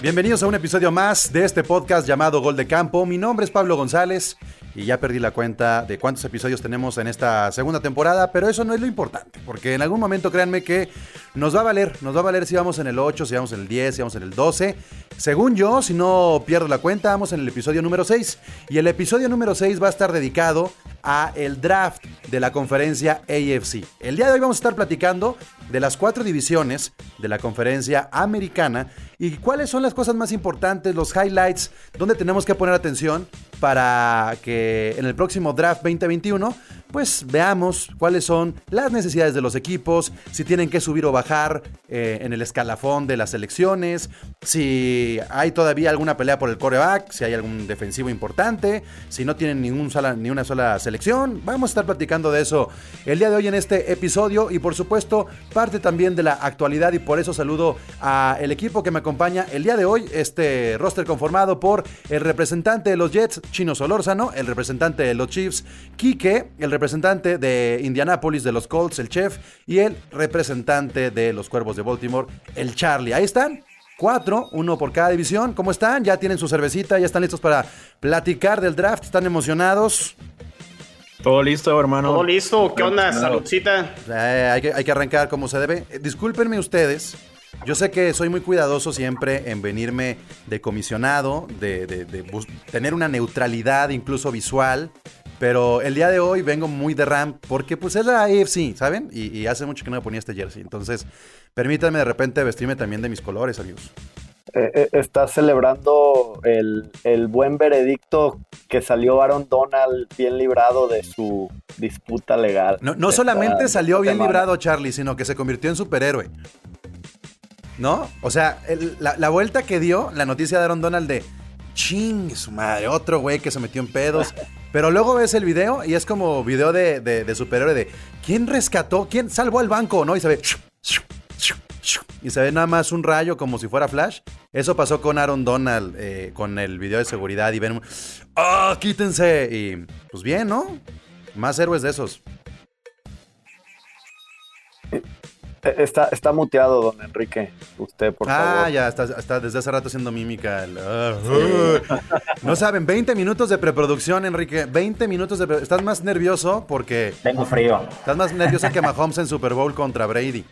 Bienvenidos a un episodio más de este podcast llamado Gol de Campo. Mi nombre es Pablo González y ya perdí la cuenta de cuántos episodios tenemos en esta segunda temporada, pero eso no es lo importante, porque en algún momento créanme que nos va a valer, nos va a valer si vamos en el 8, si vamos en el 10, si vamos en el 12. Según yo, si no pierdo la cuenta, vamos en el episodio número 6 y el episodio número 6 va a estar dedicado a el draft de la conferencia AFC. El día de hoy vamos a estar platicando de las cuatro divisiones de la conferencia americana y cuáles son las cosas más importantes, los highlights, donde tenemos que poner atención para que en el próximo draft 2021 pues veamos cuáles son las necesidades de los equipos, si tienen que subir o bajar eh, en el escalafón de las selecciones, si hay todavía alguna pelea por el coreback, si hay algún defensivo importante, si no tienen ningún ni una sola selección. Vamos a estar platicando de eso el día de hoy en este episodio y por supuesto parte también de la actualidad y por eso saludo a el equipo que me acompaña el día de hoy, este roster conformado por el representante de los Jets, Chino Solórzano, el representante de los Chiefs, Quique, el representante de Indianapolis de los Colts, el Chef, y el representante de los Cuervos de Baltimore, el Charlie. Ahí están. Cuatro, uno por cada división. ¿Cómo están? ¿Ya tienen su cervecita? ¿Ya están listos para platicar del draft? ¿Están emocionados? Todo listo, hermano. Todo listo. ¿Qué onda? Saludcita. Eh, hay, que, hay que arrancar como se debe. Eh, discúlpenme ustedes. Yo sé que soy muy cuidadoso siempre en venirme de comisionado, de, de- de bus- tener una neutralidad incluso visual, pero el día de hoy vengo muy de RAM porque pues es la AFC, ¿saben? Y, y hace mucho que no me ponía este jersey, entonces permítanme de repente vestirme también de mis colores, amigos. Eh, eh, está celebrando el, el buen veredicto que salió Aaron Donald bien librado de su disputa legal. No, solamente salió bien semana. librado Charlie, sino que se convirtió en superhéroe. ¿No? O sea, el- la, la vuelta que dio la noticia de Aaron Donald de ching, su madre, otro güey que se metió en pedos. Pero luego ves el video y es como video de, de- de superhéroe de ¿quién rescató? ¿Quién salvó al banco? ¿No? Y se ve. Y se ve nada más un rayo como si fuera Flash. Eso pasó con Aaron Donald eh, con el video de seguridad y ven. ¡Ah, quítense! Y pues bien, ¿no? Más héroes de esos. Eh, Está, está muteado, don Enrique. Usted, por ah, favor. ya, está, está desde hace rato haciendo mímica. el, ah, ah. No saben, 20 minutos de preproducción, Enrique. 20 minutos de Estás más nervioso porque Tengo frío. estás más nervioso que Mahomes en Super Bowl contra Brady.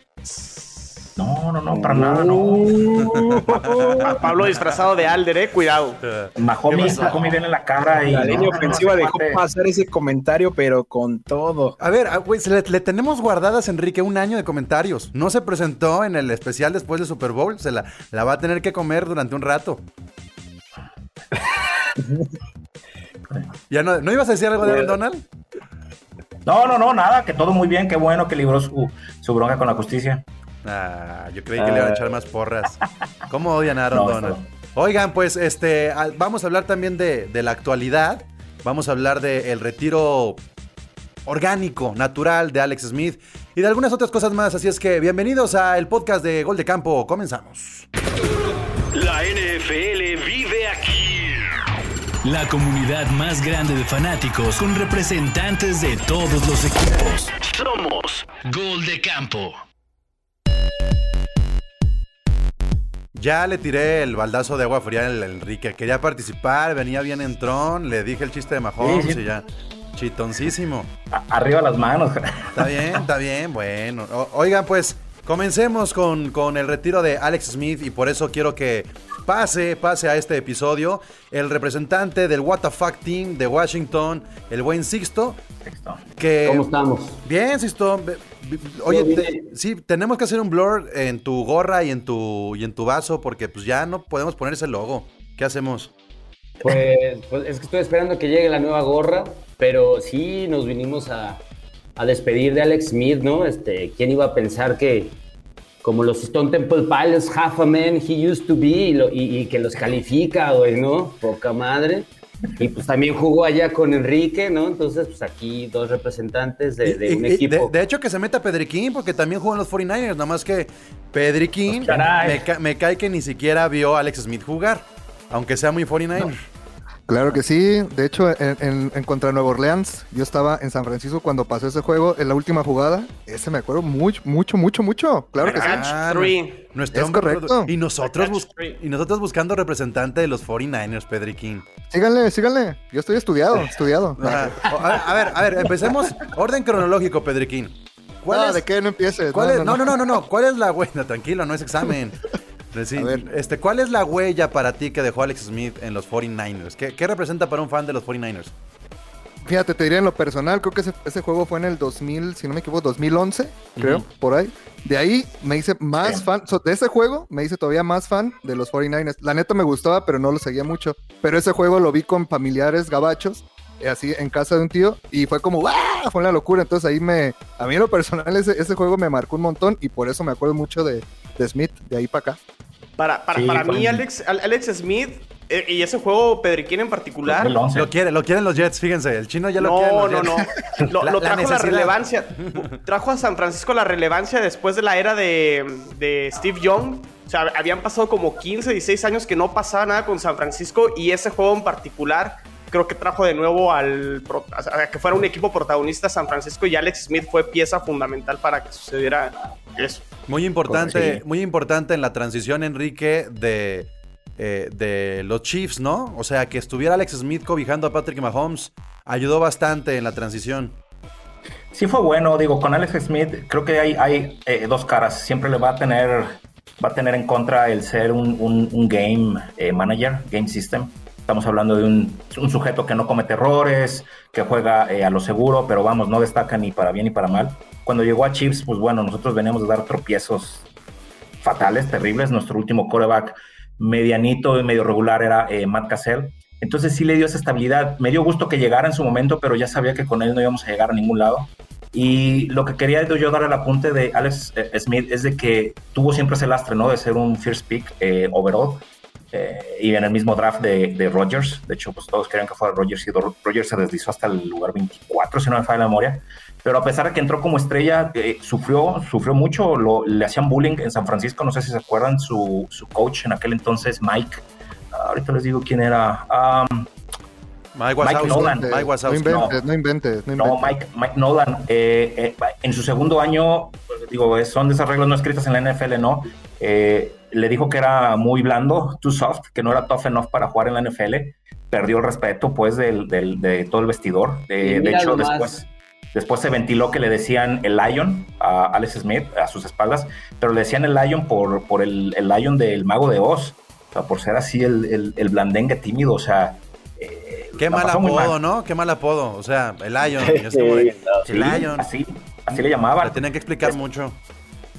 No, no, no, para nada, no. Pa- Pablo disfrazado de Alder, eh. Cuidado. Mahomes, Mahomes viene en la cara y. La línea no, ofensiva no, dejó pasar ese comentario, pero con todo. A ver, güey, se le, le tenemos guardadas, Enrique, un año de comentarios. No se presentó en el especial después de Super Bowl. Se la, la va a tener que comer durante un rato. ¿Ya no, ¿no ibas a decir algo de Aaron Donald? No, no, no, nada, que todo muy bien, qué bueno que libró su, su bronca con la justicia. Ah, yo creí que le iban a echar más porras. ¿Cómo odian a Aaron No, Donald? Oigan, pues este, ah, vamos a hablar también de, de la actualidad. Vamos a hablar del retiro orgánico, natural de Alex Smith y de algunas otras cosas más. Así es que bienvenidos al podcast de Gol de Campo. Comenzamos. La NFL vive aquí. La comunidad más grande de fanáticos con representantes de todos los equipos. Somos Gol de campo. Ya le tiré el baldazo de agua fría al Enrique. Quería participar, venía bien en tron. Le dije el chiste de Mahomes Sí, sí. y ya. Chitoncísimo. Arriba las manos. Está bien, está bien, bueno. O- oigan, pues comencemos con, con el retiro de Alex Smith y por eso quiero que pase, pase a este episodio el representante del What the Fuck Team de Washington, el buen Sixto, Texto. que... ¿Cómo estamos? Bien, Sixto. Oye, te- sí, tenemos que hacer un blur en tu gorra y en tu, y en tu vaso porque pues ya no podemos poner ese logo. ¿Qué hacemos? Pues, pues es que estoy esperando que llegue la nueva gorra, pero sí nos vinimos a, a despedir de Alex Smith, ¿no? Este, ¿Quién iba a pensar que como los Stone Temple Pilots, half a man he used to be, y, lo- y- y que los califica, güey, ¿no? Poca madre. Y pues también jugó allá con Enrique, ¿no? Entonces, pues aquí dos representantes de, un y- equipo. de, de hecho, que se meta Pedriquín, porque también jugó en los 49ers, nada más que Pedriquín Pues, me cae que ni siquiera vio a Alex Smith jugar, aunque sea muy 49er. Claro que sí. De hecho, en, en- en contra Nueva Orleans, yo estaba en San Francisco cuando pasó ese juego, en la última jugada. Ese me acuerdo mucho, mucho, mucho, mucho. Claro que sí. Catch Ah, three. Nuestro Es correcto. Y nosotros, Catch bus- three. y nosotros buscando representante de los 49ers, Pedriquín. Síganle, síganle. Yo estoy estudiado, estudiado. O- A, ver, a ver, empecemos. Orden cronológico, Pedriquín. ¿Cuál No, es, ¿de qué no empieces? cuál es- no, no, no, no, no. ¿Cuál es la huella? Tranquilo, no es examen. Sí, A ver. este, ¿Cuál es la huella para ti que dejó Alex Smith en los 49ers? ¿Qué, qué representa para un fan de los 49ers? Fíjate, te diré en lo personal, creo que ese, ese juego fue en el 2000, si no me equivoco, 2011, creo, por ahí. De ahí me hice más fan, so, de ese juego me hice todavía más fan de los 49ers. La neta me gustaba, pero no lo seguía mucho. Pero ese juego lo vi con familiares gabachos, eh, así en casa de un tío, y fue como, ¡ah! Fue una locura. Entonces ahí me, a mí en lo personal ese, ese juego me marcó un montón y por eso me acuerdo mucho de, de Smith, de ahí para acá. Para, para, Sí, para fue mí, Alex, Al- Alex Smith eh, y ese juego Pedriquín en particular. 2011. Lo quiere, lo quieren los Jets, fíjense. El chino ya lo quiere. No, no, no. Lo, La- lo la trajo la, necesidad. relevancia. Trajo a San Francisco la relevancia después de la era de, de Steve Young. O sea, habían pasado como 15, 16 años que no pasaba nada con San Francisco y ese juego en particular creo que trajo de nuevo al a que fuera un equipo protagonista San Francisco y Alex Smith fue pieza fundamental para que sucediera eso. Muy importante, Sí. muy importante en la transición, Enrique, de, eh, de los Chiefs, ¿no? O sea, que estuviera Alex Smith cobijando a Patrick Mahomes ayudó bastante en la transición. Sí fue bueno, digo, con Alex Smith creo que hay, hay eh, dos caras. Siempre le va a tener, va a tener en contra el ser un, un- un game eh, manager, game system. Estamos hablando de un, un sujeto que no comete errores, que juega eh, a lo seguro, pero vamos, no destaca ni para bien ni para mal. Cuando llegó a Chiefs, pues bueno, nosotros veníamos de dar tropiezos fatales, terribles. Nuestro último coreback medianito y medio regular era eh, Matt Cassell. Entonces sí le dio esa estabilidad. Me dio gusto que llegara en su momento, pero ya sabía que con él no íbamos a llegar a ningún lado. Y lo que quería yo dar al apunte de Alex eh, Smith es de que tuvo siempre ese lastre, ¿no? De ser un first pick eh, overall. Eh, y en el mismo draft de, de Rodgers. De hecho, pues todos querían que fuera Rodgers y Ro- Rodgers se deslizó hasta el lugar 24, si no me falla la memoria. Pero a pesar de que entró como estrella, eh, sufrió, sufrió mucho. Le hacían bullying en San Francisco. No sé si se acuerdan, su, su coach en aquel entonces, Mike. ah, ahorita les digo quién era. Um, Mike Wazowski. Nolan. Mike no inventes, no inventes, no inventes. Mike, Mike Nolan, eh, eh, en su segundo año, pues, digo, son de esas reglas no escritas en la NFL, ¿no? Eh, le dijo que era muy blando, too soft, que no era tough enough para jugar en la NFL. Perdió el respeto, pues, del, del- de todo el vestidor. De hecho, después, después se ventiló que le decían el Lion a Alex Smith a sus espaldas, pero le decían el Lion por, por el, el Lion del Mago de Oz, o sea, por ser así el, el, el blandengue tímido, o sea. Eh, Qué mal apodo, ¿no? Qué mal apodo. O sea, el Lion. de-. Sí, el Lion. así, así le llamaban. Le tenían que explicar mucho.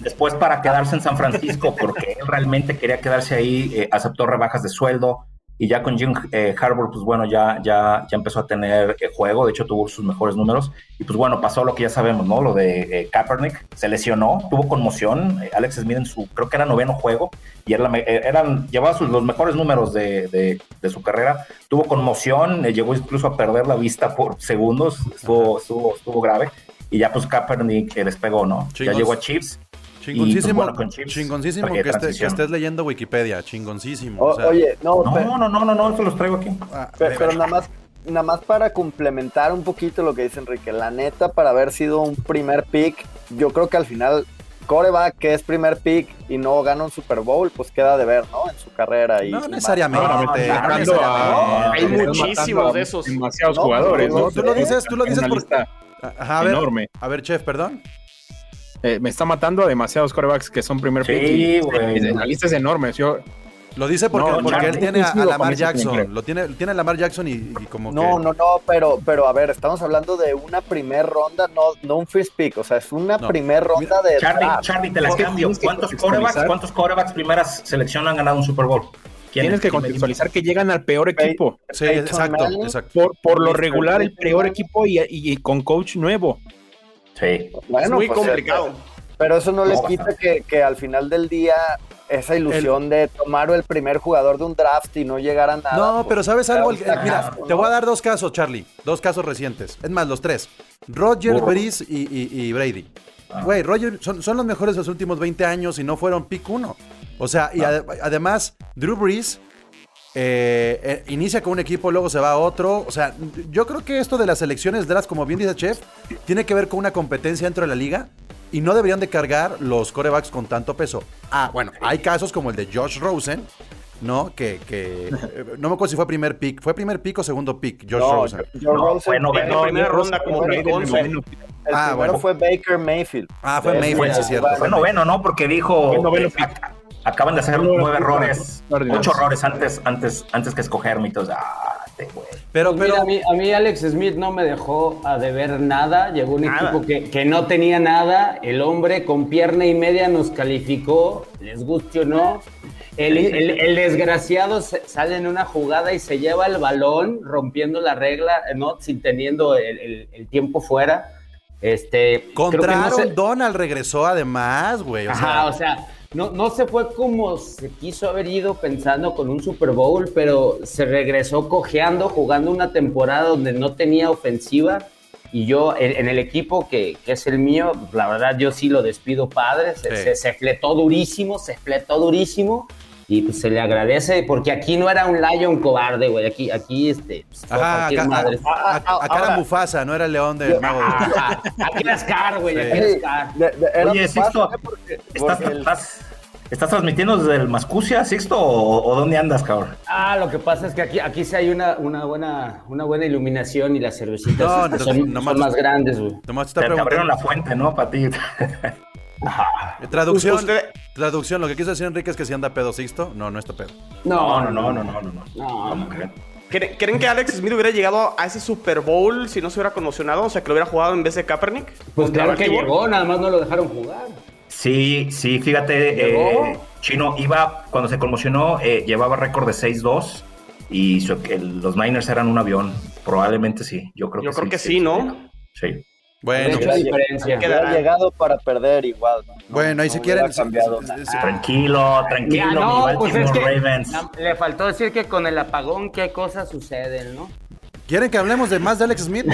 Después para quedarse en San Francisco, porque él realmente quería quedarse ahí, eh, aceptó rebajas de sueldo y ya con Jim eh, Harbour, pues bueno, ya, ya, ya empezó a tener eh, juego, de hecho tuvo sus mejores números y pues bueno, pasó lo que ya sabemos, ¿no? Lo de eh, Kaepernick, se lesionó, tuvo conmoción, eh, Alex Smith en su, creo que era noveno juego y era la eh, eran, llevaba sus- los mejores números de, de- de su carrera, tuvo conmoción, eh, llegó incluso a perder la vista por segundos, estuvo, estuvo, estuvo grave y ya pues Kaepernick eh, despegó, ¿no? Chingos. Ya llegó a Chiefs. Chingoncísimo, Y, pues, bueno, con Chiefs, chingoncísimo eh, que, esté- que estés leyendo Wikipedia. Chingoncísimo. O- o sea, oye, no, No, no, no, no, no, se los traigo aquí. ah, pero ver- nada más, nada más para complementar un poquito lo que dice Enrique. La neta, para haber sido un primer pick, yo creo que al final coreback que es primer pick y no gana un Super Bowl, pues queda de ver, ¿no? En su carrera. Y, no necesariamente. No, no necesariamente. no, hay muchísimos a de esos. Demasiados No, jugadores, no, ¿no? Tú lo dices, tú lo Es dices por- Ajá, a ver, enorme. a ver, chef, perdón. Eh, me está matando a demasiados corebacks que son primer Sí, pick. La lista es enorme. Yo, Lo dice porque, No, porque él tiene a, Lamar Jackson. Lo tiene, tiene a Lamar Jackson y, y como No, que. no, no, pero, pero a ver, estamos hablando de una primer ronda, no, no un first pick, o sea, es una No. primer ronda de Charlie, draft. Charlie, te la Es que cambio. ¿Cuántos corebacks, cuántos corebacks primeras selección han ganado un Super Bowl? ¿Quién- tienes que contextualizar que llegan al peor equipo. Sí, exacto, exacto. Por, por lo regular, el peor equipo y- y con coach nuevo. Sí. Bueno, es muy pues, complicado. Pero eso no, No, le quita que, que al final del día esa ilusión de tomar el primer jugador de un draft y no llegar a nada. No, pues, pero ¿sabes algo? El- mira, te voy a dar dos casos, Charlie. Dos casos recientes. Es más, los tres. Roger, Burro. Breeze y, y- y Brady. Ah. Güey, Roger son, son los mejores de los últimos 20 años y no fueron pick uno. O sea, y ade- además, Drew Brees eh, eh, inicia con un equipo, luego se va a otro. O sea, yo creo que esto de las elecciones de las, como bien dice Chef, tiene que ver con una competencia dentro de la liga y no deberían de cargar los corebacks con tanto peso. Ah, bueno, hay casos como el de Josh Rosen, ¿no? Que, que eh, no me acuerdo si fue primer pick. ¿Fue primer pick o segundo pick? Josh No, Rosen. Josh Rosen, fue noveno. En primera ronda como fue pick el 11. primero. El Ah, primero bueno. fue Baker Mayfield. Ah, fue Ese Mayfield, sí, es cierto. Fue noveno, ¿no? Porque dijo. Fue noveno eh, ac- acaban de hacer nueve errores. Ocho errores antes, antes, antes que escogerme. Entonces, ah, güey. Pero, Pues pero. mira, a, mí, a mí Alex Smith no me dejó a deber nada. Llegó un Nada. equipo que, que no tenía nada. El hombre con pierna y media nos calificó, les guste o no. El, el- el desgraciado sale en una jugada y se lleva el balón rompiendo la regla, ¿no? Sin teniendo el, el- el tiempo fuera. Este, creo que Contra no Aaron se- Donald regresó además, güey. O Ajá, sea, o sea, no, no se fue como se quiso haber ido pensando con un Super Bowl, pero se regresó cojeando, jugando una temporada donde no tenía ofensiva. Y yo, en, en el equipo que, que es el mío, la verdad, yo sí lo despido padre. Se, Sí. se, se fletó durísimo, se fletó durísimo. Y pues se le agradece, porque aquí no era un Lion cobarde, güey. Aquí, aquí, este, pues, Ajá, acá, madre. a- a- acá era Mufasa, no era el león del mago. Ajá, aquí era Scar, güey, aquí era Scar. Oye, Sixto, ¿estás, porque el- estás, estás transmitiendo desde el Mascucia, Sixto, o, o dónde andas, cabrón? Ah, lo que pasa es que aquí, aquí sí hay una, una, buena, una buena iluminación y las cervecitas No, estas entonces, son, nomás- son más grandes, güey. Nomás te Te, abrieron la fuente, ¿no? Para ti. Traducción, Usted- traducción, lo que quiso decir Enrique es que si anda pedo Sixto. No, no está pedo. No, no, no, no, no, no. no. No. ¿Creen, creen que Alex Smith hubiera llegado a ese Super Bowl si no se hubiera conmocionado? O sea, que lo hubiera jugado en vez de Kaepernick. Pues claro que llegó, nada más no lo dejaron jugar. Sí, sí, fíjate, eh, Chino iba, cuando se conmocionó, eh, llevaba récord de 6-2 y su- el- los Niners eran un avión. Probablemente sí, yo creo Yo que creo sí. que sí, ¿no? Sí. Bueno, pues, diferencia. Hubiera llegado para perder igual. ¿no? bueno, y No si quieren. cambiado Tranquilo, tranquilo, Ya, mi no, Baltimore pues es que Ravens. le faltó decir que con el apagón qué cosas suceden, ¿no? ¿Quieren que hablemos de más de Alex Smith?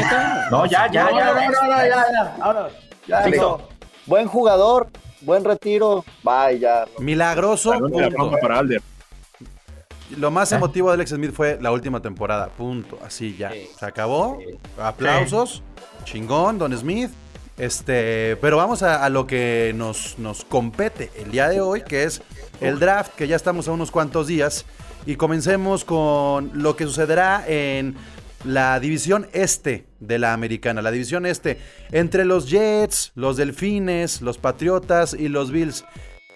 No, ya, ya, No, ya. no, no, no, ya, ya, ahora, ya. Buen jugador, buen retiro, bye, ya. Milagroso. Punto. Para Alder. Lo más emotivo de Alex Smith fue la última temporada. Punto. Así ya. Sí. Se acabó. Sí. Aplausos. Chingón, Don Smith. Este, pero vamos a, a lo que nos, nos compete el día de hoy, que es el draft, que ya estamos a unos cuantos días. Y comencemos con lo que sucederá en la división este de la americana. La división este entre los Jets, los Delfines, los Patriotas y los Bills.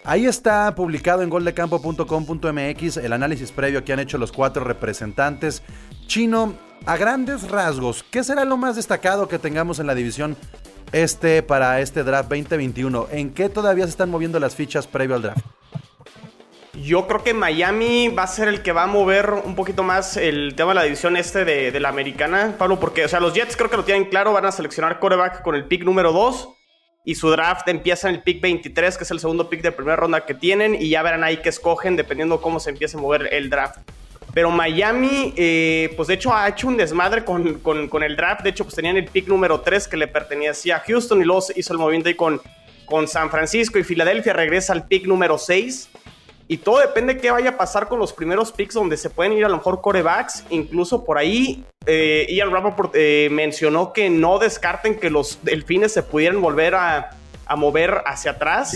Ahí está publicado en goldecampo.com.mx el análisis previo que han hecho los cuatro representantes. Chino, a grandes rasgos, ¿qué será lo más destacado que tengamos en la división este para este draft 2021? ¿En qué todavía se están moviendo las fichas previo al draft? Yo creo que Miami va a ser el que va a mover un poquito más el tema de la división este de, de la americana, Pablo, porque, o sea, los Jets creo que lo tienen claro, van a seleccionar coreback con el pick número 2 y su draft empieza en el pick 23, que es el segundo pick de primera ronda que tienen, y ya verán ahí qué escogen dependiendo cómo se empiece a mover el draft. Pero Miami, eh, pues de hecho ha hecho un desmadre con, con- el draft. De hecho, pues tenían el pick número 3 que le pertenecía a Houston y luego hizo el movimiento ahí con, con San Francisco y Filadelfia regresa al pick número 6. Y todo depende de qué vaya a pasar con los primeros picks donde se pueden ir a lo mejor corebacks. Incluso por ahí, eh, Ian Rappaport eh, mencionó que no descarten que los delfines se pudieran volver a, a mover hacia atrás.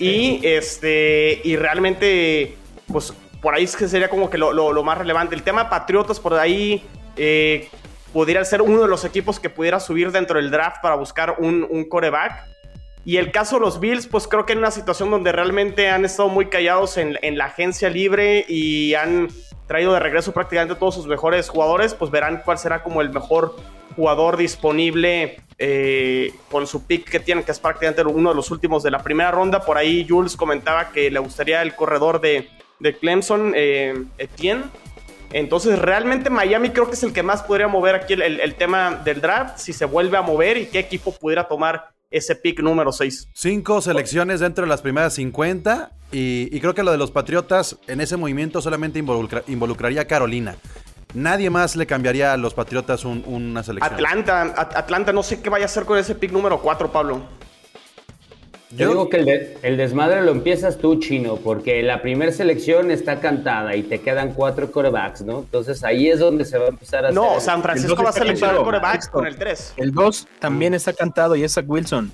Y este, y realmente, pues por ahí es que sería como que lo, lo- lo más relevante. El tema Patriotas, por ahí eh, pudiera ser uno de los equipos que pudiera subir dentro del draft para buscar un, un coreback. Y el caso de los Bills, pues creo que en una situación donde realmente han estado muy callados en, en la agencia libre y han traído de regreso prácticamente todos sus mejores jugadores, pues verán cuál será como el mejor jugador disponible eh, con su pick que tienen, que es prácticamente uno de los últimos de la primera ronda. Por ahí Jules comentaba que le gustaría el corredor de, de Clemson, eh, Etienne. Entonces, realmente Miami creo que es el que más podría mover aquí el, el- el tema del draft, si se vuelve a mover y qué equipo pudiera tomar ese pick número 6. Cinco selecciones dentro de las primeras 50 y, y creo que lo de los Patriotas en ese movimiento solamente involucra- involucraría a Carolina. Nadie más le cambiaría a los Patriotas un- una selección. Atlanta, At- Atlanta, no sé qué vaya a hacer con ese pick número 4, Pablo. Yo, Yo- digo que el, de- el desmadre lo empiezas tú, Chino, porque la primera selección está cantada y te quedan cuatro corebacks, ¿no? Entonces ahí es donde se va a empezar a No, hacer... San Francisco va a seleccionar corebacks con el 3. El 2 también está cantado y es Zach Wilson.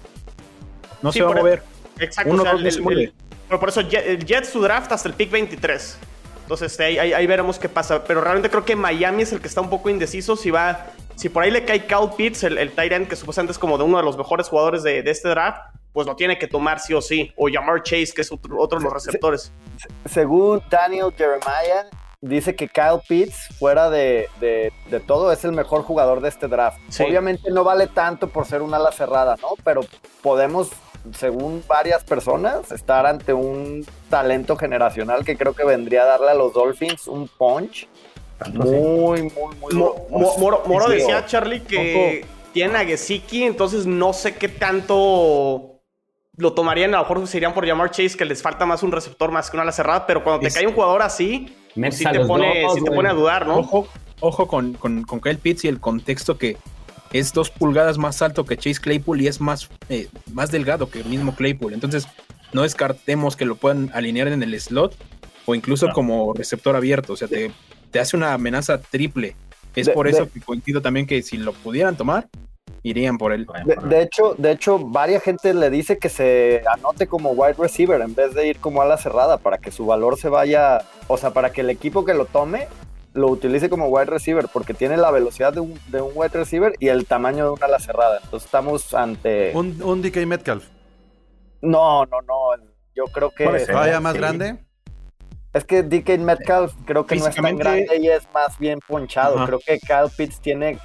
No Sí, se va a mover. Exacto. Uno, o sea, el- el- mueve. el- pero por eso el Jets su draft hasta el pick 23. Entonces este, ahí, ahí- ahí veremos qué pasa. Pero realmente creo que Miami es el que está un poco indeciso. Si va, si por ahí le cae Cal Pitts, el, el tight end que supuestamente es como de uno de los mejores jugadores de, de este draft, pues lo tiene que tomar sí o sí. O llamar Chase, que es otro, otro de los receptores. Según Daniel Jeremiah, dice que Kyle Pitts, fuera de, de- de todo, es el mejor jugador de este draft. Sí. Obviamente no vale tanto por ser un ala cerrada, ¿no? Pero podemos, según varias personas, estar ante un talento generacional que creo que vendría a darle a los Dolphins un punch Tanto así. muy, muy, muy Mo- duro. Mo- Moro, Moro Sí, decía, Charlie, que tienen a Gesicki, entonces no sé qué tanto lo tomarían. A lo mejor se irían por llamar Chase, que les falta más un receptor más que una ala cerrada. Pero cuando te Es- cae un jugador así, pues sí te, pone, dos, sí te pone a dudar, ¿no? Ojo, ojo con, con, con Kyle Pitts y el contexto que es dos pulgadas más alto que Chase Claypool y es más, eh, más delgado que el mismo Claypool. Entonces, no descartemos que lo puedan alinear en el slot o incluso No. como receptor abierto. O sea, te, te hace una amenaza triple. Es De- por de- eso que coincido también que si lo pudieran tomar, irían por él. De, de hecho, de hecho, varias gente le dice que se anote como wide receiver en vez de ir como ala cerrada para que su valor se vaya, o sea, para que el equipo que lo tome lo utilice como wide receiver porque tiene la velocidad de un, de un wide receiver y el tamaño de una ala cerrada. Entonces estamos ante... Un, un DK Metcalf. No, no, no. Yo creo que... Vaya más sí. grande. Es que DK Metcalf creo que no es tan grande y es más bien ponchado. Ajá. Creo que Kyle Pitts tiene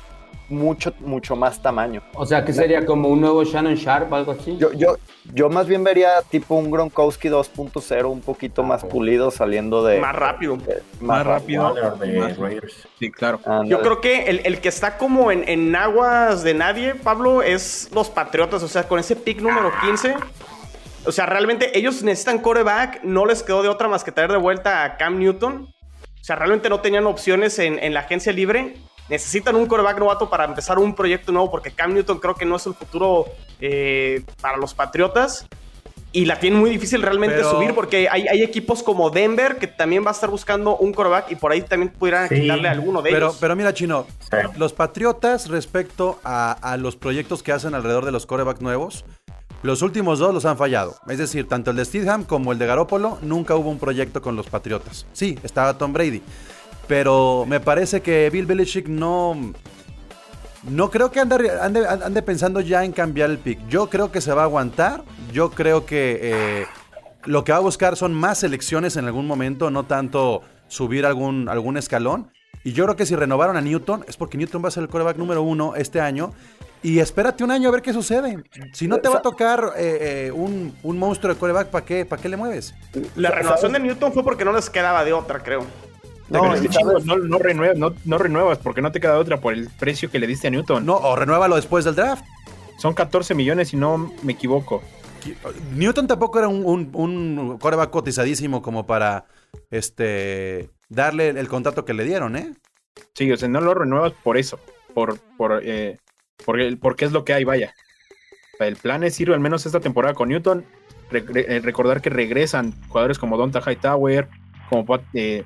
mucho, mucho más tamaño. O sea, que sería como un nuevo Shannon Sharp, algo así. Yo, yo, yo más bien vería tipo un Gronkowski 2.0, un poquito más pulido saliendo de... Más rápido. de- Más rápido. De. Sí, claro. Yo creo que el, el que está como en, en aguas de nadie, Pablo, es los Patriotas. O sea, con ese pick número 15. O sea, realmente ellos necesitan coreback. No les quedó de otra más que traer de vuelta a Cam Newton. O sea, realmente no tenían opciones en, en la agencia libre. Necesitan un coreback novato para empezar un proyecto nuevo porque Cam Newton creo que no es el futuro eh, para los Patriotas. Y la tienen muy difícil realmente Pero- subir porque hay, hay equipos como Denver que también va a estar buscando un coreback y por ahí también pudieran Sí. quitarle a alguno de Pero, ellos. pero mira, Chino, Sí. los Patriotas respecto a, a los proyectos que hacen alrededor de los corebacks nuevos, los últimos dos los han fallado. Es decir, tanto el de Steedham como el de Garópolo, nunca hubo un proyecto con los Patriotas. Sí, estaba Tom Brady. Pero me parece que Bill Belichick no... No creo que ande, ande, ande pensando ya en cambiar el pick. Yo creo que se va a aguantar. Yo creo que eh, lo que va a buscar son más selecciones en algún momento, no tanto subir algún, algún escalón. Y yo creo que si renovaron a Newton es porque Newton va a ser el coreback número uno este año. Y espérate un año a ver qué sucede. Si no te va a tocar eh, eh, un, un monstruo de coreback, ¿para qué, ¿para qué le mueves? La renovación de Newton fue porque no les quedaba de otra, creo. No, es que, no, no, renuevas, no, no renuevas porque no te queda otra por el precio que le diste a Newton. No, o renuévalo después del draft. Son 14 millones si no me equivoco. Newton tampoco era un, un, un coreback cotizadísimo como para este darle el, el contrato que le dieron, ¿eh? Sí, o sea, no lo renuevas por eso. Por, por, eh, por el- porque es lo que hay, vaya. El plan es ir al menos esta temporada con Newton. Re- re- eh, recordar que regresan jugadores como Donta Hightower, como Pat- eh,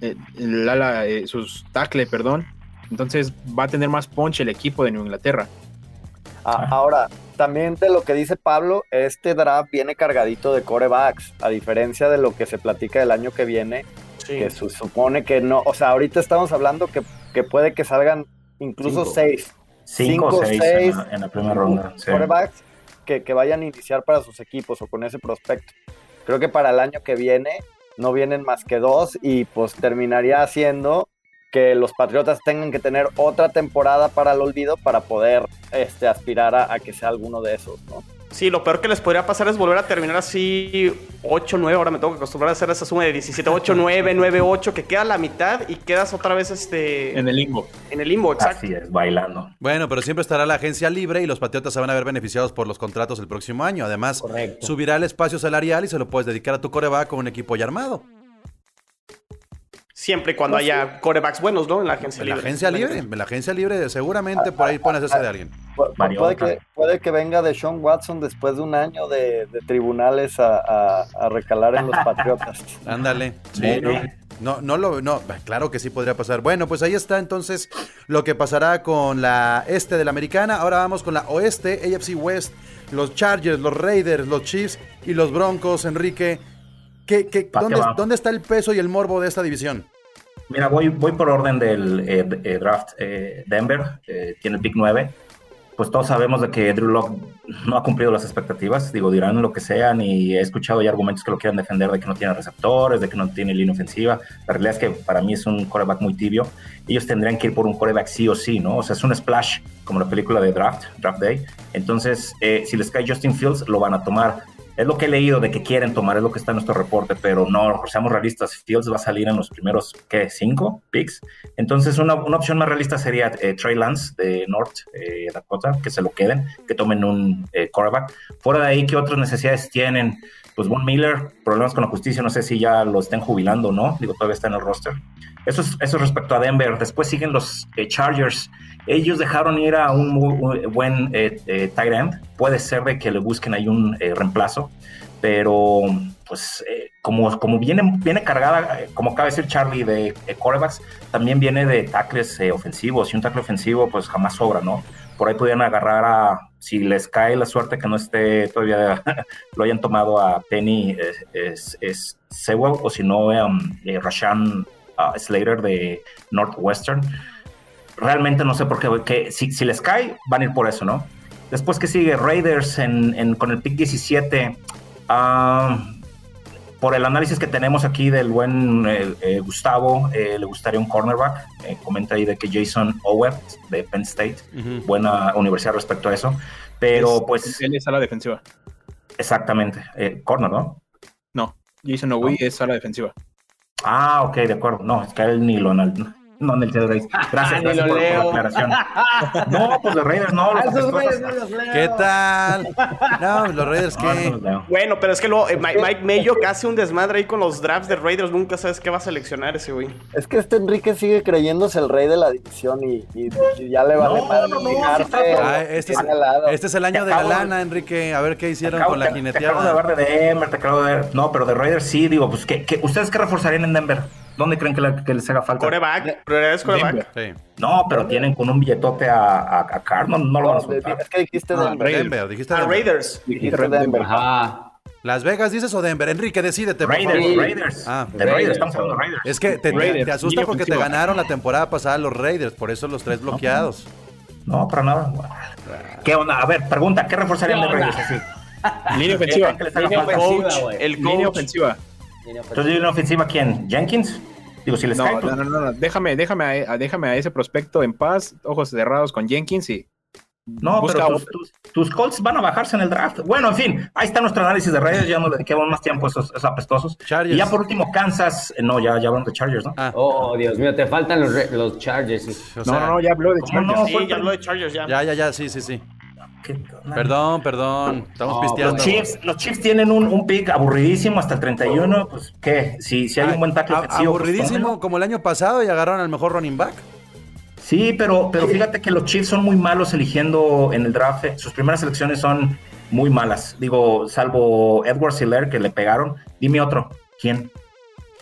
eh, Lala, eh, sus tackle, perdón. Entonces va a tener más punch el equipo de Nueva Inglaterra. A- ahora, también de lo que dice Pablo, este draft viene cargadito de corebacks, a diferencia de lo que se platica el año que viene, Sí. que se supone que no, o sea, ahorita estamos hablando que, que puede que salgan incluso Cinco. seis Cinco o Cinco, seis, seis, en, la, primera ronda. sí. quarterbacks que, que vayan a iniciar para sus equipos o con ese prospecto. Creo que para el año que viene no vienen más que dos y pues terminaría haciendo que los Patriotas tengan que tener otra temporada para el olvido para poder este, aspirar a, a que sea alguno de esos, ¿no? Sí, lo peor que les podría pasar es volver a terminar así 8-9. Ahora me tengo que acostumbrar a hacer esa suma de 17, 8-9, 9-8, que queda la mitad y quedas otra vez este, En el limbo. en el limbo, exacto. Así es, bailando. Bueno, pero siempre estará la agencia libre y los Patriotas se van a ver beneficiados por los contratos el próximo año. Además, Correcto. subirá el espacio salarial y se lo puedes dedicar a tu coreback con un equipo ya armado. Siempre y cuando haya corebacks buenos, ¿no? En la agencia En la libre. agencia libre, en la agencia libre, seguramente por ahí pones ese de alguien. Puede que, puede que venga de Sean Watson después de un año de, de tribunales a, a- a recalar en los Patriotas. Ándale. Sí, no, no, no lo, no, claro que sí podría pasar. Bueno, pues ahí está entonces lo que pasará con la este de la americana. Ahora vamos con la oeste, AFC West, los Chargers, los Raiders, los Chiefs y los Broncos. Enrique, ¿qué, qué- ¿Pa' qué dónde, dónde está el peso y el morbo de esta división? Mira, voy, voy por orden del eh, eh, draft. Eh, Denver tiene el pick 9. Pues todos sabemos de que Drew Lock no ha cumplido las expectativas. Digo, dirán lo que sean y he escuchado ya argumentos que lo quieran defender de que no tiene receptores, de que no tiene línea ofensiva. La realidad es que para mí es un coreback muy tibio. Ellos tendrían que ir por un coreback sí o sí, ¿no? O sea, es un splash como la película de Draft, Draft Day. Entonces, eh, si les cae Justin Fields, lo van a tomar. Es lo que he leído de que quieren tomar, es lo que está en nuestro reporte, pero no, seamos realistas, Fields va a salir en los primeros, ¿qué? ¿Cinco picks? Entonces, una, una opción más realista sería eh, Trey Lance de North eh, Dakota, que se lo queden, que tomen un eh, quarterback. Fuera de ahí, ¿qué otras necesidades tienen? Pues Von Miller, problemas con la justicia, no sé si ya lo estén jubilando o no, digo, todavía está en el roster. Eso es, eso es respecto a Denver. Después siguen los eh, Chargers. Ellos dejaron ir a un muy, buen eh, eh, tight end. Puede ser de que le busquen ahí un eh, reemplazo, pero pues eh, como, como viene, viene cargada, eh, como acaba de decir Charlie, de quarterbacks, también viene de tackles ofensivos. Y un tackle ofensivo pues jamás sobra, ¿no? Por ahí podrían agarrar a, si les cae la suerte que no esté todavía, lo hayan tomado a Penny Sewell, o si no, um, eh, Rashan uh, Slater de Northwestern. Realmente no sé por qué, si, les cae, van a ir por eso, ¿no? Después que sigue Raiders en, con el pick 17. ah, por el análisis que tenemos aquí del buen eh, eh, Gustavo, eh, le gustaría un cornerback. Eh, comenta ahí de que Jason Owens de Penn State, buena universidad respecto a eso. Pero Es- pues, Él es ala defensiva. exactamente, corner, ¿no? No, Jason Owi es ala defensiva. Ah, ok, de acuerdo. No, es que a él ni lo anal- no en el Ted Race. Gracias, Ni gracias lo por, por la leo. aclaración. No, pues los Raiders no. A Los esos apestosos- güeyes no los leo. ¿Qué tal? No, los Raiders, No, no ¿qué? los. Bueno, pero es que luego eh, Mi- Mike Mayo hace un desmadre ahí con los drafts de Raiders. Nunca sabes qué va a seleccionar ese güey. Es que este Enrique sigue creyéndose el rey de la división y, y- y ya le No, sí está- Ah, este, es, este es el año de la lana, Enrique. A ver qué hicieron Acabo- con la te- Te acabo de jineteada. hablar de Denver, te acabo de ver. No, pero de Raiders sí, digo, pues, ¿qué, qué- ustedes qué reforzarían en Denver? ¿Dónde creen que, le- que les haga falta? Coreback, prioridad es coreback. Sí. No, pero tienen con un billetote a, a, a Carr, no, no lo van a soltar. es que dijiste Ah, Denver. Raiders. Denver, dijiste A Denver. Raiders. Dijiste Denver. Ajá. ¿Las Vegas dices o Denver? Enrique, decídete, por Raiders, favor. Raiders. Ah. de Raiders, Raiders. estamos hablando de Raiders. Es que te, Raiders, te asusta porque te ganaron la temporada pasada los Raiders, por eso los tres bloqueados. No, para nada. ¿Qué onda? A ver, pregunta, ¿qué reforzarían de. Raiders? Así? Línea ¿Qué ofensiva. Línea ofensiva, Coach, güey. el Línea ofensiva. Entonces, ¿línea ofensiva quién? ¿Jenkins? Digo, si les cae, No, pues, no, no, no, Déjame, déjame, a, déjame a ese prospecto en paz, ojos cerrados con Jenkins y No, busca pero tus, otro. tus- tus Colts van a bajarse en el draft. Bueno, en fin, ahí está nuestro análisis de Raiders. Ya no le dediquemos más tiempo a esos, esos apestosos. Chargers. Y ya por último, Kansas. eh, No, ya, ya hablamos de Chargers, ¿no? Ah, Oh, Dios mío, te faltan los, Chargers. o No, sea, no, no, ya habló de ¿cómo no? Chargers. Sí, el ya habló de Chargers ya. Ya, ya, ya, sí, sí, sí. ¿Qué- no. Perdón, perdón. Estamos No, pisteando. Los Chiefs, los Chiefs tienen un, un pick aburridísimo hasta el 31. Pues, ¿qué? Si, si hay un buen tackle A- ofensivo. pues, Aburridísimo como el año pasado y agarraron al mejor running back. Sí, pero, pero fíjate que los Chiefs son muy malos eligiendo en el draft. Sus primeras selecciones son muy malas. Digo, salvo Edward Siller que le pegaron. Dime otro. ¿Quién?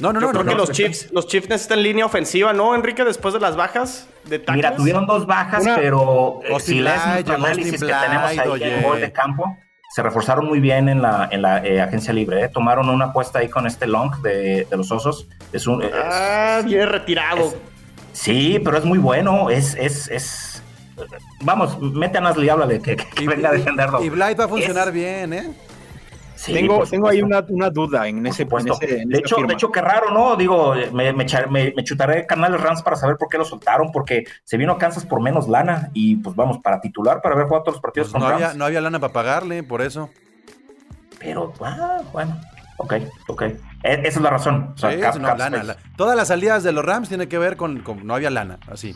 No, no, Yo no, creo no. que no. los Chiefs, los Chiefs necesitan línea ofensiva, ¿no, Enrique? Después de las bajas de tackles. Mira, tuvieron dos bajas, Una- pero eh, si lees nuestro Austin análisis que tenemos ahí oye. en gol de campo, se reforzaron muy bien en la, en la eh, agencia libre. eh. Tomaron una apuesta ahí con este long de, de los osos. Es un, es- Ah, viene retirado. es- sí, pero es muy bueno. Es, es, es. Vamos, mete a Nasli, háblale, que, que venga a defenderlo. Y Blight va a funcionar Es- bien, ¿eh? Sí, tengo, tengo ahí una, una duda en Por ese, en de, hecho, firma. de hecho, qué raro, ¿no? Digo, me, me, me- me chutaré canales Rams para saber por qué lo soltaron, porque se vino a Kansas por menos lana y pues vamos, para titular, para haber jugado todos los partidos Pues con no, había, Rams. no había lana para pagarle, por eso. Pero, ah, bueno, ok, ok. E- esa es la razón. O sea, Sí, cap- no, cap lana, la- todas las salidas de los Rams tienen que ver con, con- no había lana, así.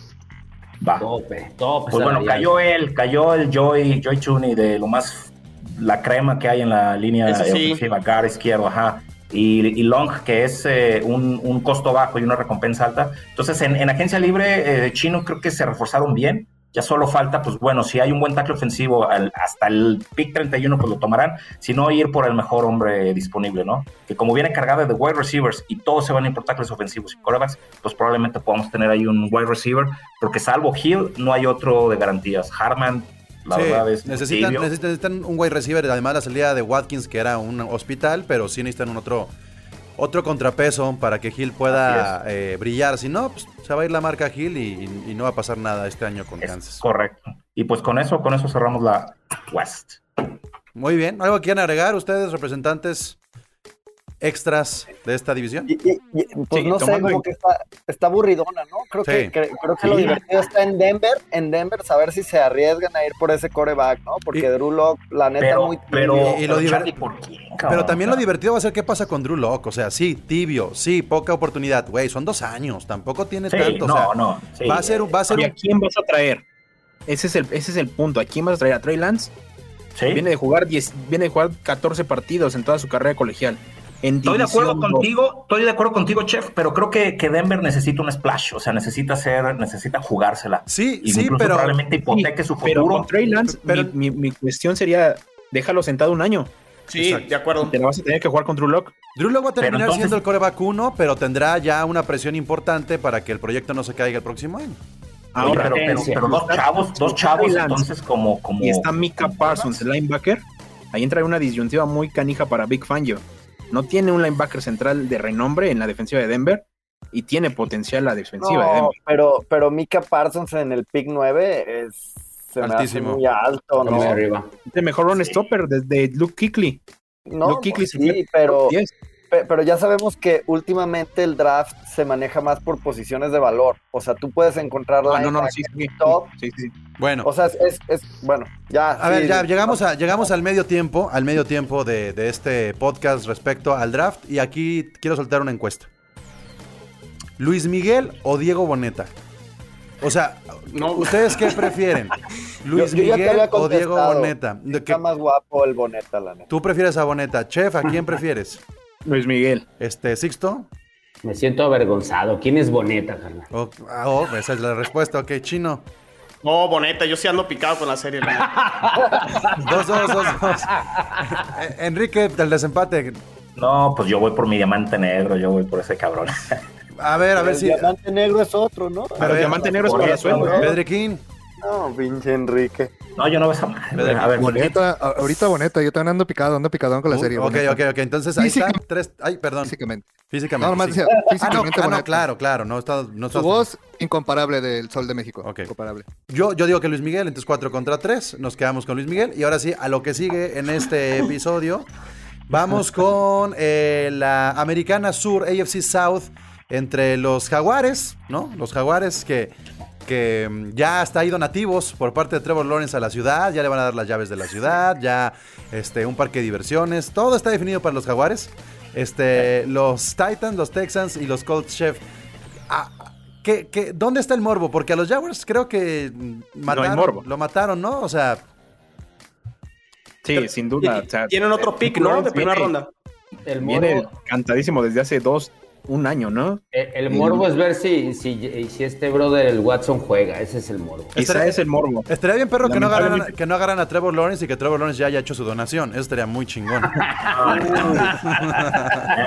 Va. Tope, tope. Pues bueno, cayó él, cayó el Joy, Joy Chuni de lo más, la crema que hay en la línea sí. ofensiva, guard izquierdo, ajá. y, y Long, que es eh, un, un costo bajo y una recompensa alta. Entonces, en, en agencia libre eh, chino creo que se reforzaron bien. Ya solo falta, pues bueno, si hay un buen tackle ofensivo al- hasta el pick 31, pues lo tomarán. Si no, ir por el mejor hombre disponible, ¿no? Que como viene cargada de wide receivers y todos se van a ir por tackles ofensivos y quarterbacks, pues probablemente podamos tener ahí un wide receiver, porque salvo Hill, no hay otro de garantías. Harman, la Sí, verdad es. necesitan, necesitan, un wide receiver, además la salida de Watkins, que era un hospital, pero sí necesitan un otro, otro contrapeso para que Hill pueda eh, brillar. Si no, pues, se va a ir la marca Hill y, y- y no va a pasar nada este año con Es Kansas. correcto. Y pues con eso, con eso cerramos la West. Muy bien. ¿Algo que quieran agregar ustedes, representantes extras de esta división? Y, y- y, pues Sí, no sé, como que está, está aburridona, ¿no? Creo Sí. que, cre- creo que lo divertido está en Denver, en Denver, saber si se arriesgan a ir por ese coreback, ¿no? Porque Y- Drew Lock, la neta, Pero, muy pero, Y- y lo pero. Pero también O lo divertido va a ser qué pasa con Drew Lock. O sea, sí, tibio, sí, poca oportunidad. Güey, son dos años, tampoco tiene Sí, tanto. o no, sea, no. sí, va a ser, va a ser ¿Y a quién vas a traer? Ese es el, ese es el punto. ¿A quién vas a traer? ¿A Trey Lance? sí. Viene de jugar 10, viene de jugar 14 partidos en toda su carrera colegial. En Estoy de acuerdo contigo, estoy de acuerdo contigo, Chef, pero creo que, que Denver necesita un splash, o sea, necesita hacer, necesita jugársela. Sí, Y sí, incluso pero probablemente hipoteque su Pero futuro. con Trey Lance, Pero- mi, mi- mi cuestión sería, déjalo sentado un año. Sí, Exacto. de acuerdo. Te la vas a tener que jugar con Drew Lock. Drew Lock va a Pero terminar entonces- siendo el coreback 1, pero tendrá ya una presión importante para que el proyecto no se caiga el próximo año. Oye, Ahora, pero, pero- pero dos chavos, dos chavos, entonces como, como. y está Mika Parsons, el linebacker. Ahí entra una disyuntiva muy canija para Big Fangio. No tiene un linebacker central de renombre en la defensiva de Denver y tiene potencial la defensiva no, de Denver. Pero, pero Mika Parsons en el pick 9 es se altísimo. Me hace muy alto, ¿no? Arriba. Es el mejor run sí. stopper desde Luke Kickley. No, Luke Kickley pues sí, pero, 10 pero ya sabemos que últimamente el draft se maneja más por posiciones de valor. O sea, tú puedes encontrar Ah, no, no, linebackers sí, sí, top. sí, sí. Bueno, O sea, es, es, es- bueno, ya. a ver, sí, ya llegamos, a, llegamos al medio tiempo, al medio tiempo de, de este podcast respecto al draft y aquí quiero soltar una encuesta. ¿Luis Miguel o Diego Boneta? O sea, No. ¿ustedes qué prefieren? ¿Luis Yo- yo Miguel o Diego. Boneta? ¿De qué- Está más guapo el Boneta, la neta. ¿Tú prefieres a Boneta? Chef, ¿a quién prefieres? Luis Miguel. Este, Sixto. Me siento avergonzado. ¿Quién es Boneta, carnal? O- ah, oh, esa es la respuesta. Ok, chino. No, Boneta, yo sí ando picado con la serie. la. Dos, dos, dos, dos. Eh, Enrique, del desempate. No, pues yo voy por mi diamante negro, yo voy por ese cabrón. A ver, a ver el si. diamante negro es otro, ¿no? Pero el diamante negro es por para sueldo. güey. Pedriquín. No, pinche Enrique. No, yo no veo esa madre. A ver, Boneta, ahorita boneta, yo también ando picado, ando picadón con la Uh, serie. ok, ok, ok. Entonces ahí Física- tres. Ay, perdón. Físicamente. Físicamente. No, nomás decía, Ah, no, físicamente ah, no, claro, claro. No está, no está- Su voz incomparable del Sol de México. Ok. Incomparable. Yo, yo digo que Luis Miguel, entonces 4 contra 3. Nos quedamos con Luis Miguel. Y ahora sí, a lo que sigue en este episodio. Vamos con eh, la Americana Sur, AFC South, entre los Jaguares, ¿no? Los Jaguares que, que mm, ya hasta ha ido nativos por parte de Trevor Lawrence a la ciudad, ya le van a dar las llaves de la ciudad, ya este, un parque de diversiones, todo está definido para los Jaguares. Este, los Titans, los Texans y los Colts Chef. Ah, ¿qué- qué- dónde está el morbo? Porque a los Jaguars creo que mm, mataron, morbo. lo mataron, ¿no? O sea, Sí, sin duda. o sea, Tienen otro eh, pick, ¿no? De primera viene- ronda. El Viene morbo, cantadísimo desde hace dos, un año, ¿no? el, el morbo es ver si, si, si este brother, el Watson, juega. Ese es el morbo. Ese es el morbo. estaría bien perro que no, agarran, que no agarran a Trevor Lawrence y que Trevor Lawrence ya haya hecho su donación. Eso estaría muy chingón.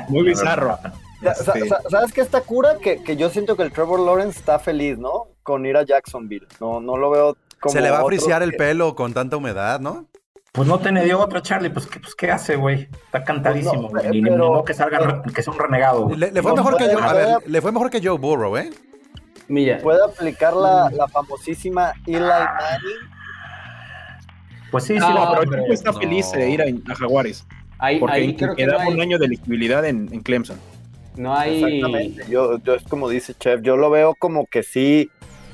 Muy bizarro. Este, sa- ¿Sabes qué está cura? Que, que yo siento que el Trevor Lawrence está feliz, ¿no? Con ir a Jacksonville. No, no lo veo como. Se le va a frisear el que- pelo con tanta humedad, ¿no? Pues no te dio otra, Charlie. Pues ¿qué, pues, ¿qué hace, güey? Está cantadísimo, No, güey. pero- Ni, ni modo que salga, re- que sea un renegado. güey. Le, le fue No, mejor que a ver, puede- le fue mejor que Joe Burrow, ¿eh? Mira, Puede aplicar la, la famosísima Eli Manning. Pues sí, sí, No, No, lo- pero equipo está no. feliz de ir a, a Jaguares. ahí, Porque ahí creo que no quedaba hay, un año de elegibilidad en, en Clemson. no hay- Exactamente. Yo, yo es como dice Chef, yo lo veo como que sí,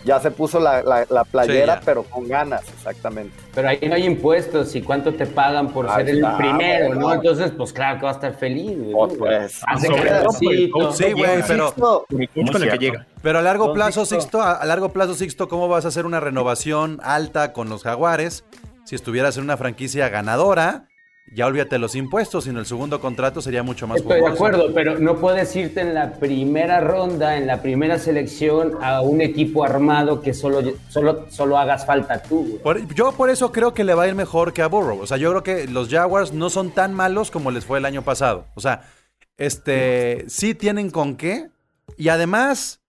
ya se puso la, la- la playera, Sí, pero con ganas, exactamente. pero ahí no hay impuestos y cuánto te pagan por Ahí ser el primero, bueno. ¿no? Entonces, pues claro que va a estar feliz, güey. Oh, ¿no? pues. Hace ejercicio. coach. Sí, güey, pero, con el que llega. pero a largo Don plazo, Sixto. Sixto, a, a largo plazo, Sixto, ¿cómo vas a hacer una renovación alta con los Jaguares si estuvieras en una franquicia ganadora ya olvídate los impuestos, sino el segundo contrato sería mucho más Estoy de acuerdo, pero no puedes irte en la primera ronda, en la primera selección, a un equipo armado que solo, solo, solo hagas falta tú. güey. Por- yo por eso creo que le va a ir mejor que a Burrow. O sea, yo creo que los Jaguars no son tan malos como les fue el año pasado. O sea, este sí tienen con qué. Y además,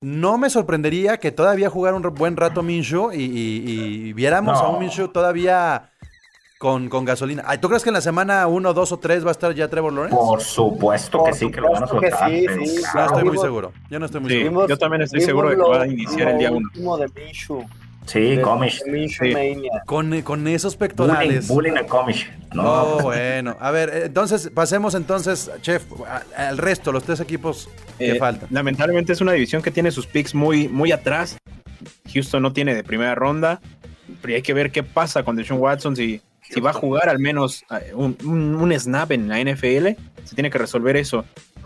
no me sorprendería que todavía jugara un buen rato Minshew y, y- y viéramos No. a un Minshew todavía con, con gasolina. Ay, ¿Tú crees que en la semana 1, 2 o 3 va a estar ya Trevor Lawrence? Por supuesto que Por sí, que lo van a que soltar. sí, pero sí. No estoy muy seguro. Yo no estoy muy Sí. seguro. yo también estoy seguro de que lo- va a iniciar el día lo uno. último de Minshew. Sí, de- Comish. Sí. Mania. Con, con esos Bullying, pectorales. bullying a Comish. No, Oh, bueno. A ver, eh, entonces pasemos entonces, chef, al resto, los tres equipos que Eh, faltan. Lamentablemente es una división que tiene sus picks muy, muy atrás. Houston no tiene de primera ronda. Pero hay que ver qué pasa con Deshaun Watson. Si, si va a jugar al menos eh, un, snap en la NFL, se tiene que resolver eso.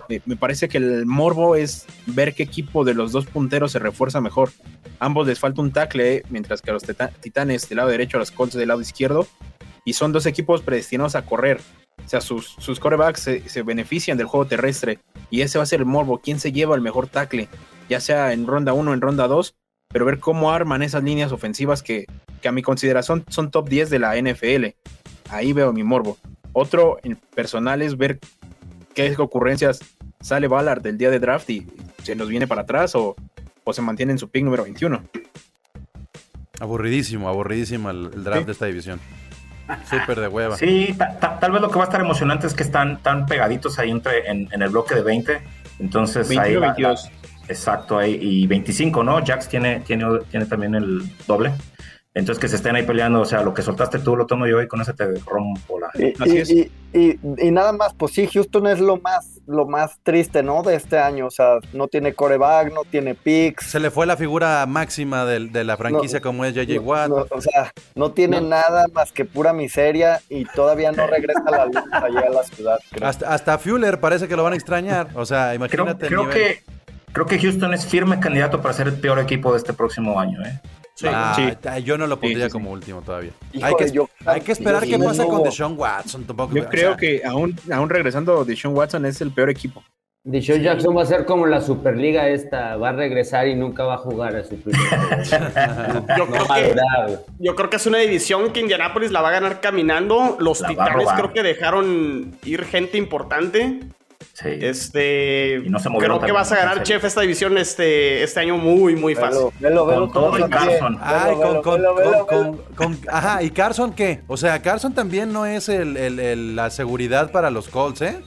Eh, me parece que el morbo es ver qué equipo de los dos punteros se refuerza mejor. Ambos les falta un tackle, eh, mientras que a los tita- titanes del lado derecho, a los Colts del lado izquierdo. Y son dos equipos predestinados a correr. O sea, sus, sus corebacks se, benefician del juego terrestre. Y ese va a ser el morbo. ¿Quién se lleva el mejor tackle? Ya sea en ronda 1 o en ronda 2. Pero ver cómo arman esas líneas ofensivas que, que a mi consideración son top 10 de la NFL. Ahí veo mi morbo. Otro en personal es ver qué ocurrencias sale Ballard del día de draft y se nos viene para atrás o, o se mantiene en su pick número 21. Aburridísimo, aburridísimo el, el draft Sí. de esta división. Súper de hueva. Sí, ta- ta- tal vez lo que va a estar emocionante es que están tan pegaditos ahí entre, en, en el bloque de 20. Entonces ahí 21, la- 22. la- exacto, ahí, y 25, ¿no? Jax tiene, tiene, tiene también el doble. Entonces que se estén ahí peleando, o sea, lo que soltaste tú lo tomo yo y con ese te rompo la... Y, Así y- es. y- y- y nada más, pues sí, Houston es lo más, lo más triste, ¿no? De este año. O sea, no tiene coreback, no tiene picks. Se le fue la figura máxima de, la franquicia No, como es JJ No, Watt. no, o sea, no tiene No. nada más que pura miseria y todavía no regresa a la luz allá a la ciudad. creo. Hasta, hasta Fuller parece que lo van a extrañar. O sea, Creo, imagínate. el creo nivel. que, creo que Houston es firme candidato para ser el peor equipo de este próximo año, ¿eh? Ah, Sí. ta- yo no lo pondría Sí, sí, sí. como último todavía. Híjole, hay, que, yo- hay que esperar qué pasa no con Deshaun Watson. Tampoco, Yo o creo sea, que aún, aún regresando Deshaun Watson es el peor equipo. Deshaun Jackson va a ser como la Superliga esta, va a regresar y nunca va a jugar a su. Yo No creo que-. Yo creo que es una división que Indianapolis la va a ganar caminando. Los La Titanes creo que dejaron ir gente importante. Sí. Este, Y no se movieron creo que vas a ganar. Chef, esta división este, este año muy, muy fácil. Velo, velo, velo Con todo y. Carson. Ay, Velo, con, con- con- velo. con- con- ajá, ¿y Carson qué? O sea, Carson también no es el- el- el- la seguridad para los Colts, ¿eh?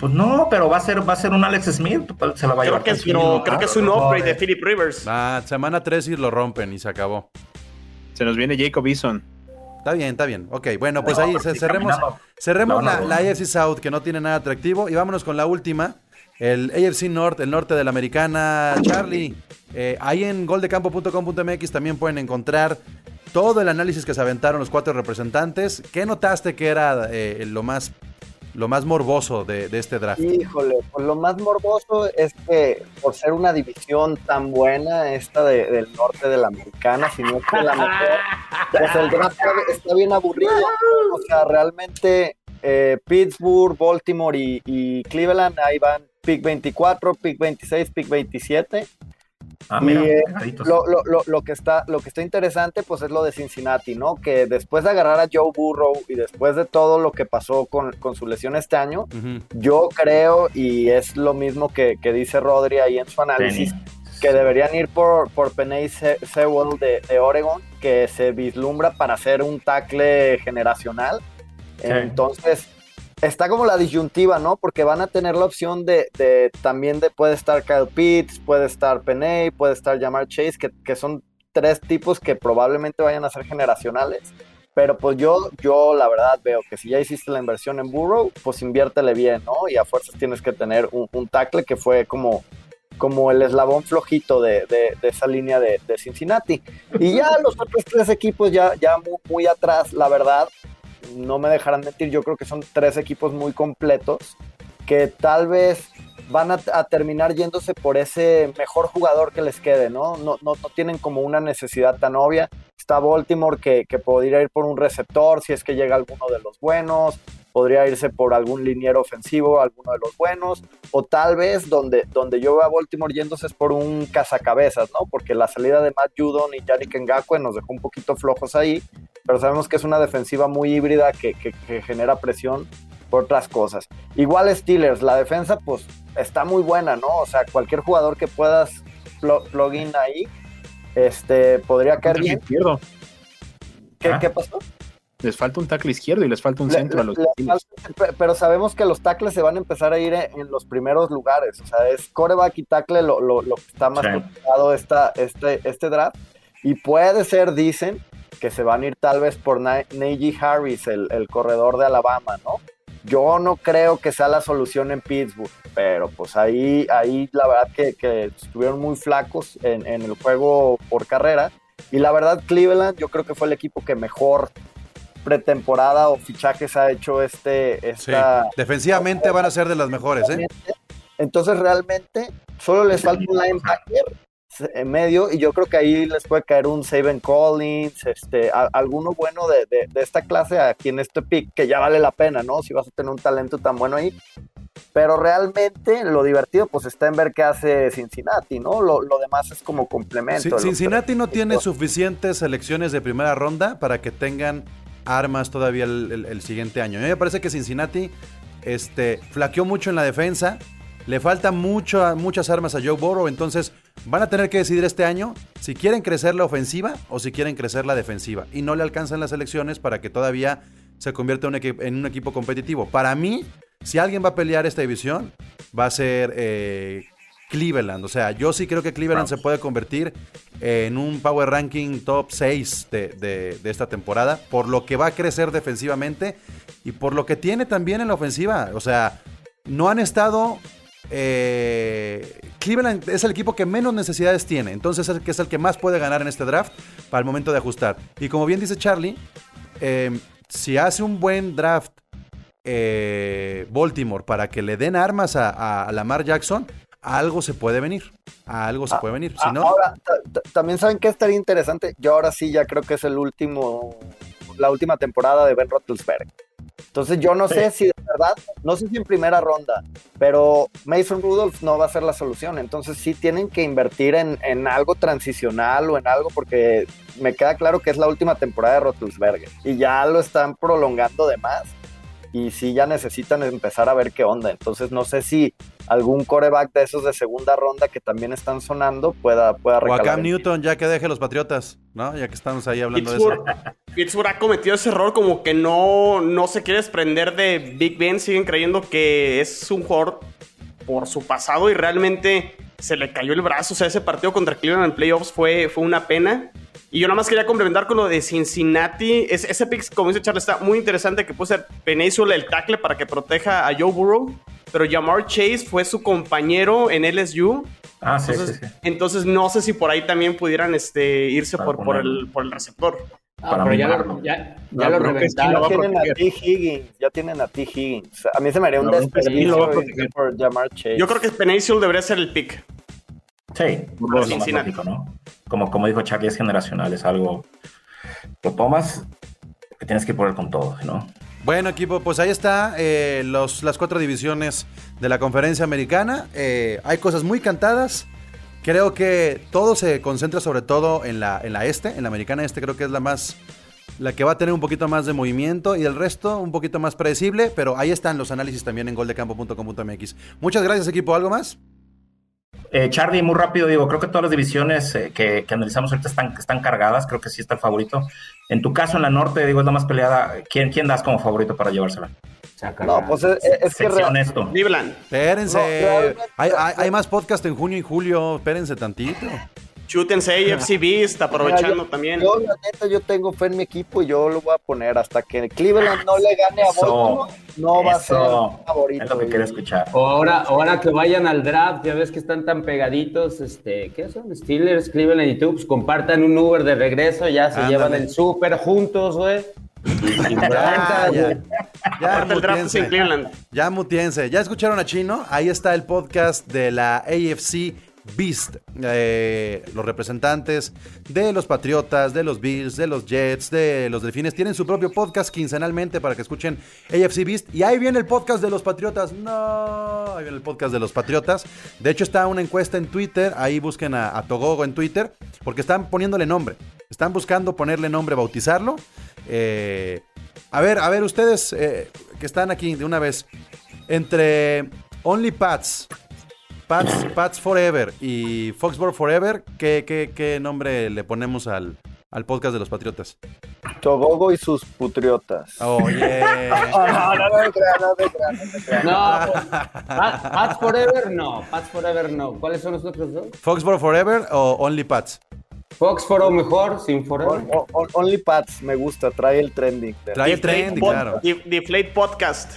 Pues no, pero va a ser, va a ser un Alex Smith, se la va a Creo llevar. que, es, no, ¿no? creo que es un No, upgrade de eh, Philip Rivers. Ah, semana 3 y lo rompen y se acabó. Se nos viene Jacob Eason. Está bien, está bien. Ok, bueno, pues No, ahí sí, cerremos, caminando. cerremos No, la, no, la. AFC South, que no tiene nada atractivo, y vámonos con la última. El AFC North, el norte de la americana. Charlie, eh, ahí en goldecampo.com.mx también pueden encontrar todo el análisis que se aventaron los cuatro representantes. ¿Qué notaste que era eh, lo, más, lo más morboso de, de este draft? Híjole, pues lo más morboso es que por ser una división tan buena, esta de- del norte de la americana, si no es que la mejor, pues el draft está, bien aburrido. O sea, realmente eh, Pittsburgh, Baltimore y, y Cleveland, ahí van pick 24, pick 26, pick 27. Ah, mira, Y, eh. Lo, lo, lo, lo que está, lo que está interesante, pues es lo de Cincinnati, ¿no? Que después de agarrar a Joe Burrow y después de todo lo que pasó con, con su lesión este año, Ujú. yo creo, y es lo mismo que, que dice Rodri ahí en su análisis, Penny. que deberían ir por, por Penny Se- Sewell de, de Oregon, que se vislumbra para ser un tackle generacional. Sí. Entonces, está como la disyuntiva, ¿no? Porque van a tener la opción de, de también de puede estar Kyle Pitts, puede estar Penny, puede estar Jamar Chase, que, que son tres tipos que probablemente vayan a ser generacionales. Pero pues yo, yo la verdad veo que si ya hiciste la inversión en Burrow, pues inviértele bien, ¿no? Y a fuerzas tienes que tener un, un tackle que fue como, como el eslabón flojito de, de- esa línea de, de Cincinnati. Y ya los otros tres equipos ya, ya muy atrás, la verdad, no me dejarán mentir, yo creo que son tres equipos muy completos, que tal vez van a, terminar yéndose por ese mejor jugador que les quede, ¿no? No, no, no tienen como una necesidad tan obvia. Está Baltimore que, que podría ir por un receptor si es que llega alguno de los buenos, podría irse por algún liniero ofensivo, alguno de los buenos, o tal vez donde, donde yo veo a Baltimore yéndose es por un cazacabezas, ¿no? Porque la salida de Matt Judon y Yannick Ngakwe nos dejó un poquito flojos ahí, pero sabemos que es una defensiva muy híbrida que, que- que genera presión por otras cosas. Igual Steelers, la defensa pues está muy buena, ¿no? O sea, cualquier jugador que puedas pl- plug in ahí, este, podría caer bien. izquierdo. ¿Qué, Ah. qué pasó? Les falta un tackle izquierdo y les falta un Le- centro a los le Steelers. falta- pero sabemos que los tackles se van a empezar a ir en, en los primeros lugares. O sea, es coreback y tackle lo, lo- lo que está más Sí. complicado esta, este, este draft. Y puede ser, dicen, que se van a ir tal vez por Na- Najee Harris, el, el corredor de Alabama, ¿no? Yo no creo que sea la solución en Pittsburgh, pero pues ahí, ahí la verdad que, que estuvieron muy flacos en, en el juego por carrera. Y la verdad, Cleveland, yo creo que fue el equipo que mejor pretemporada o fichajes ha hecho este Sí. esta Defensivamente van a ser de las mejores, ¿eh? entonces realmente solo les falta un linebacker en medio y yo creo que ahí les puede caer un Saban Collins, este, a- alguno bueno de, de- de esta clase aquí en este pick que ya vale la pena, ¿no? Si vas a tener un talento tan bueno ahí. Pero realmente lo divertido pues está en ver qué hace Cincinnati, ¿no? Lo, lo demás es como complemento. Sí, Cincinnati no tiene suficientes selecciones de primera ronda para que tengan armas todavía el, el- el siguiente año. A mí me parece que Cincinnati este, flaqueó mucho en la defensa. Le faltan mucho, muchas armas a Joe Burrow. Entonces van a tener que decidir este año si quieren crecer la ofensiva o si quieren crecer la defensiva. Y no le alcanzan las elecciones para que todavía se convierta en un, equipo competitivo. Para mí, si alguien va a pelear esta división, va a ser eh, Cleveland. O sea, yo sí creo que Cleveland se puede convertir en un Power Ranking top 6 de, de- de esta temporada, por lo que va a crecer defensivamente y por lo que tiene también en la ofensiva. O sea, no han estado... eh, Cleveland es el equipo que menos necesidades tiene, entonces es el que es el que más puede ganar en este draft para el momento de ajustar. Y como bien dice Charlie, eh, si hace un buen draft eh, Baltimore para que le den armas a, a Lamar Jackson, algo se puede venir. A algo se puede venir. Si Ah, no, Ahora, ta- ta- también saben que estaría interesante. Yo ahora sí ya creo que es el último, la última temporada de Ben Roethlisberger. Entonces yo no sé si de verdad, no sé si en primera ronda, pero Mason Rudolph no va a ser la solución. Entonces sí tienen que invertir en, en algo transicional o en algo porque me queda claro que es la última temporada de Roethlisberger y ya lo están prolongando de más y sí ya necesitan empezar a ver qué onda. Entonces no sé si algún coreback de esos de segunda ronda que también están sonando pueda, pueda o a recalar Cam Newton, ya que deje los Patriotas, ¿no? Ya que estamos ahí hablando de eso. Pittsburgh, ha cometido ese error como que no, no se quiere desprender de Big Ben. Siguen creyendo que es un jugador por su pasado y realmente se le cayó el brazo. O sea, ese partido contra Cleveland en playoffs fue, fue una pena. Y yo nada más quería complementar con lo de Cincinnati. Es, ese pick, como dice Charles, está muy interesante que puso Península el tackle para que proteja a Joe Burrow. Pero Jamar Chase fue su compañero en LSU. Ah, sí, entonces, sí, sí. entonces no sé si por ahí también pudieran este, irse por, por, el, por el receptor. Ah, Para pero ya lo, ya, ya No, lo creo que sí reventaron. Ya tienen a T. Higgins, ya tienen a T. Higgins. A mí se me haría un desperdicio ir por Jamar Chase. Yo creo que Península debería ser el pick. Sí. Como, como dijo Charlie, es generacional, es algo. Lo tomas, que tienes que poner con todo, ¿no? Bueno, equipo, pues ahí está eh, los, las cuatro divisiones de la conferencia americana. Eh, hay cosas muy cantadas. Creo que todo se concentra sobre todo en la, en la este, en la americana este creo que es la más, la que va a tener un poquito más de movimiento y el resto un poquito más predecible, pero ahí están los análisis también en goldecampo.com.mx. Muchas gracias equipo, ¿algo más? Eh, Charlie, muy rápido, digo, creo que todas las divisiones eh, que, que analizamos ahorita están, están cargadas, creo que sí está el favorito. En tu caso, en la norte, digo, es la más peleada. ¿Quién, quién das como favorito para llevársela? No, pues es, es que Sé real- honesto. Cleveland. Espérense, No, realmente- hay, hay- hay más podcast en junio y julio, espérense tantito. Chútense AFC Beast, aprovechando Mira, yo- también. Yo, la neta, yo tengo fe en mi equipo y yo lo voy a poner hasta que Cleveland no le gane a Eso, Baltimore. No va a ser Eso favorito. es lo que y- quería escuchar. Ahora, ahora que vayan al draft, ya ves que están tan pegaditos, este, ¿qué son? Steelers, Cleveland y tú, pues compartan un Uber de regreso, ya se Ándale. llevan el súper juntos, güey. Ya, ya. Ya, el mutiense. Cleveland. Ya mutiense. ¿Ya escucharon a Chino? Ahí está el podcast de la AFC Beast. Eh, los representantes de los Patriotas, de los Bills, de los Jets, de los Delfines tienen su propio podcast quincenalmente para que escuchen AFC Beast. Y ahí viene el podcast de los Patriotas. No, ahí viene el podcast de los Patriotas. De hecho, está una encuesta en Twitter. Ahí busquen a, a Togogo en Twitter porque están poniéndole nombre. Están buscando ponerle nombre, bautizarlo. Eh, a ver, a ver, ustedes eh, que están aquí de una vez. Entre Only Pats, Pats, Forever y Foxborough Forever, ¿qué, qué, qué nombre le ponemos al, al podcast de los Patriotas? Togogo y sus putriotas. Oye. No, no, no, no, me creas, no me creas, no me creas. No, Pat- Pats Forever no, Pats Forever no. ¿Cuáles son los otros dos? ¿Foxborough Forever o Only Pats? Fox Foro mejor, sin Forever. On- on- on- Only Pats me gusta, trae el trending. Trae el trending, claro. Def- Deflate Podcast.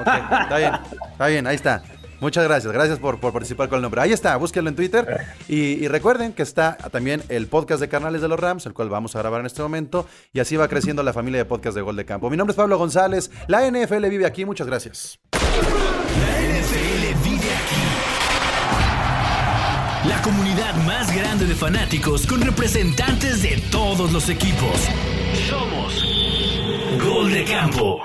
Ok, está bien, está bien, ahí está. Muchas gracias, gracias por, participar con el nombre. Ahí está, búsquenlo en Twitter. Y, recuerden que está también el podcast de Carnales de los Rams, el cual vamos a grabar en este momento. Y así va creciendo la familia de podcast de Gol de Campo. Mi nombre es Pablo González, la NFL vive aquí, muchas gracias. NFL vive aquí. La comunidad más grande de fanáticos con representantes de todos los equipos. Somos Gol de Campo.